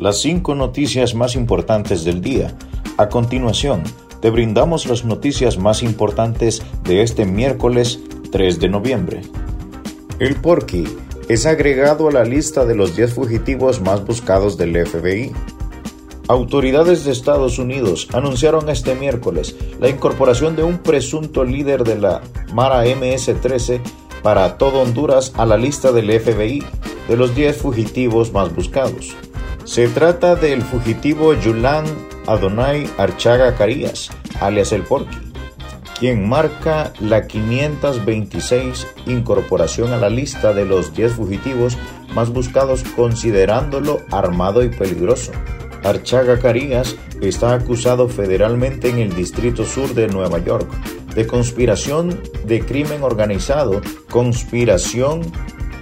las cinco noticias más importantes del día. A continuación, te brindamos las noticias más importantes de este miércoles 3 de noviembre. El Porky es agregado a la lista de los 10 fugitivos más buscados del FBI. Autoridades de Estados Unidos anunciaron este miércoles la incorporación de un presunto líder de la Mara MS-13 para todo Honduras a la lista del FBI de los 10 fugitivos más buscados. Se trata del fugitivo Yulan Adonai Archaga Carías, alias El Porky, quien marca la 526 incorporación a la lista de los 10 fugitivos más buscados considerándolo armado y peligroso. Archaga Carías está acusado federalmente en el Distrito Sur de Nueva York de conspiración de crimen organizado, conspiración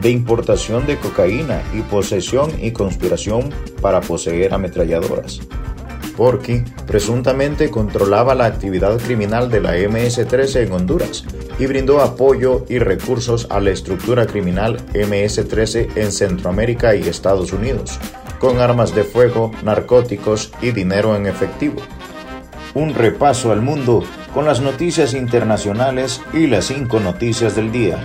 de importación de cocaína y posesión y conspiración para poseer ametralladoras. Porky presuntamente controlaba la actividad criminal de la MS-13 en Honduras y brindó apoyo y recursos a la estructura criminal MS-13 en Centroamérica y Estados Unidos, con armas de fuego, narcóticos y dinero en efectivo. Un repaso al mundo con las noticias internacionales y las cinco noticias del día.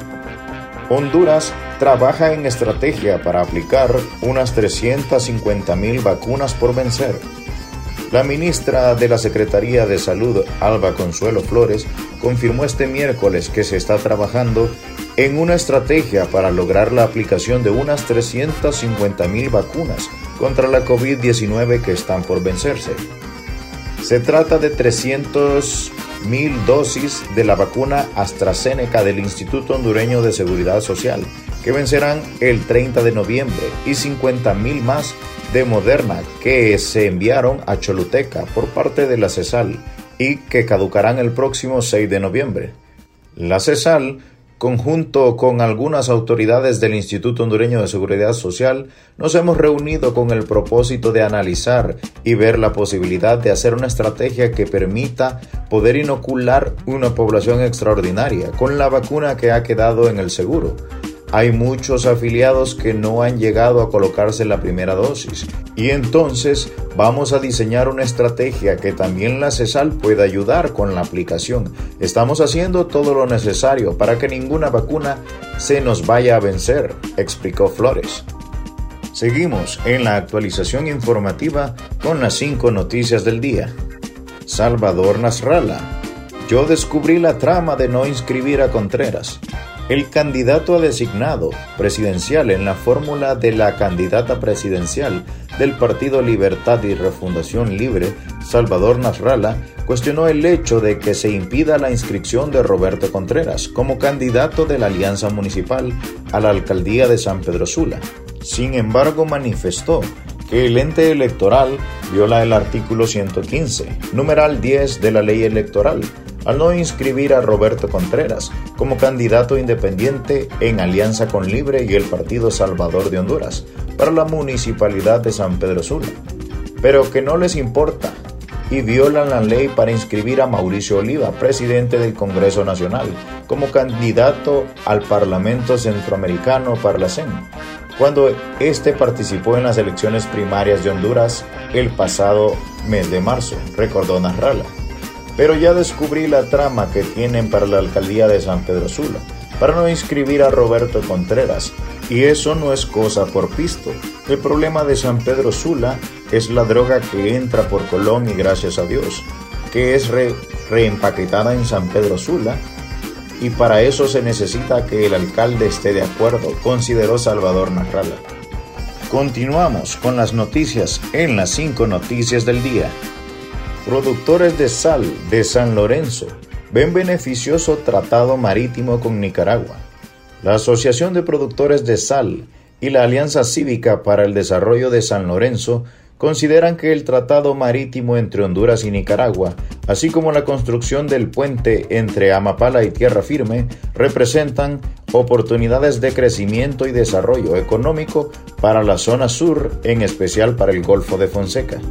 Honduras trabaja en estrategia para aplicar unas 350.000 vacunas por vencer. La ministra de la Secretaría de Salud, Alba Consuelo Flores, confirmó este miércoles que se está trabajando en una estrategia para lograr la aplicación de unas 350.000 vacunas contra la COVID-19 que están por vencerse. Se trata de 300.000 dosis de la vacuna AstraZeneca del Instituto Hondureño de Seguridad Social, que vencerán el 30 de noviembre, y 50.000 más de Moderna, que se enviaron a Choluteca por parte de la CESAL y que caducarán el próximo 6 de noviembre. La CESAL conjunto con algunas autoridades del Instituto Hondureño de Seguridad Social, nos hemos reunido con el propósito de analizar y ver la posibilidad de hacer una estrategia que permita poder inocular una población extraordinaria con la vacuna que ha quedado en el seguro hay muchos afiliados que no han llegado a colocarse la primera dosis y entonces vamos a diseñar una estrategia que también la CESAL pueda ayudar con la aplicación. Estamos haciendo todo lo necesario para que ninguna vacuna se nos vaya a vencer, explicó Flores. Seguimos en la actualización informativa con las cinco noticias del día. Salvador Nasralla. Yo descubrí la trama de no inscribir a Contreras. El candidato a designado presidencial en la fórmula de la candidata presidencial del Partido Libertad y Refundación Libre, Salvador Nasralla, cuestionó el hecho de que se impida la inscripción de Roberto Contreras como candidato de la Alianza Municipal a la alcaldía de San Pedro Sula. Sin embargo, manifestó que el ente electoral viola el artículo 115, numeral 10 de la ley electoral, al no inscribir a Roberto Contreras como candidato independiente en alianza con Libre y el Partido Salvador de Honduras para la municipalidad de San Pedro Sula, pero que no les importa y violan la ley para inscribir a Mauricio Oliva, presidente del Congreso Nacional, como candidato al Parlamento Centroamericano para la CEN, cuando éste participó en las elecciones primarias de Honduras el pasado mes de marzo, recordó Narrala. Pero ya descubrí la trama que tienen para la alcaldía de San Pedro Sula, para no inscribir a Roberto Contreras, y eso no es cosa por pisto. El problema de San Pedro Sula es la droga que entra por Colón y gracias a Dios, que es reempaquetada en San Pedro Sula, y para eso se necesita que el alcalde esté de acuerdo, consideró Salvador Narrala. Continuamos con las noticias en las cinco noticias del día. Productores de sal de San Lorenzo ven beneficioso tratado marítimo con Nicaragua. La Asociación de Productores de Sal y la Alianza Cívica para el Desarrollo de San Lorenzo consideran que el tratado marítimo entre Honduras y Nicaragua, así como la construcción del puente entre Amapala y Tierra Firme, representan oportunidades de crecimiento y desarrollo económico para la zona sur, en especial para el Golfo de Fonseca.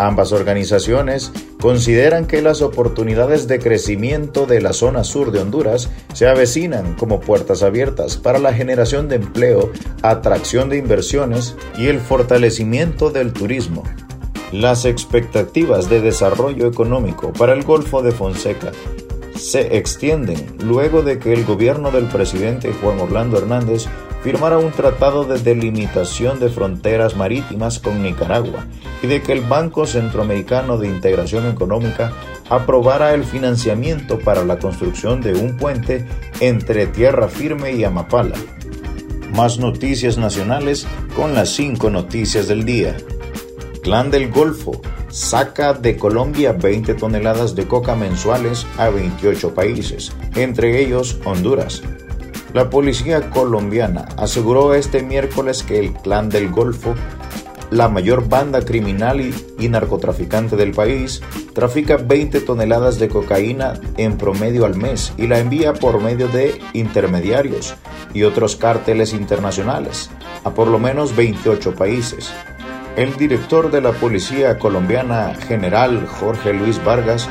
Ambas organizaciones consideran que las oportunidades de crecimiento de la zona sur de Honduras se avecinan como puertas abiertas para la generación de empleo, atracción de inversiones y el fortalecimiento del turismo. Las expectativas de desarrollo económico para el Golfo de Fonseca se extienden luego de que el gobierno del presidente Juan Orlando Hernández firmara un tratado de delimitación de fronteras marítimas con Nicaragua y de que el Banco Centroamericano de Integración Económica aprobara el financiamiento para la construcción de un puente entre Tierra Firme y Amapala. Más noticias nacionales con las cinco noticias del día. Clan del Golfo saca de Colombia 20 toneladas de coca mensuales a 28 países, entre ellos Honduras. La policía colombiana aseguró este miércoles que el Clan del Golfo, la mayor banda criminal y, narcotraficante del país, trafica 20 toneladas de cocaína en promedio al mes y la envía por medio de intermediarios y otros cárteles internacionales a por lo menos 28 países. El director de la policía colombiana, general Jorge Luis Vargas,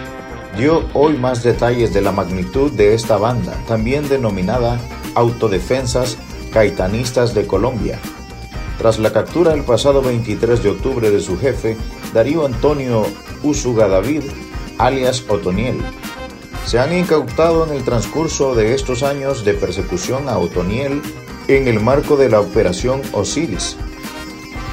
dio hoy más detalles de la magnitud de esta banda, también denominada Autodefensas Caetanistas de Colombia. Tras la captura el pasado 23 de octubre de su jefe, Darío Antonio Usuga David, alias Otoniel, se han incautado en el transcurso de estos años de persecución a Otoniel en el marco de la Operación Osiris,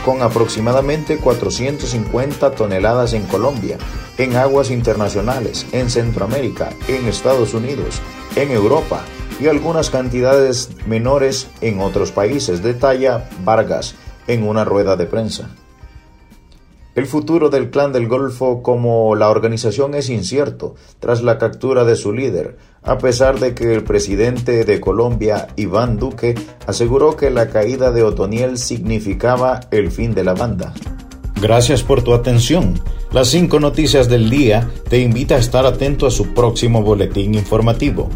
con aproximadamente 450 toneladas en Colombia, en aguas internacionales, en Centroamérica, en Estados Unidos, en Europa, y algunas cantidades menores en otros países, detalla Vargas en una rueda de prensa. El futuro del Clan del Golfo como la organización es incierto tras la captura de su líder, a pesar de que el presidente de Colombia, Iván Duque, aseguró que la caída de Otoniel significaba el fin de la banda. Gracias por tu atención. Las cinco noticias del día te invita a estar atento a su próximo boletín informativo.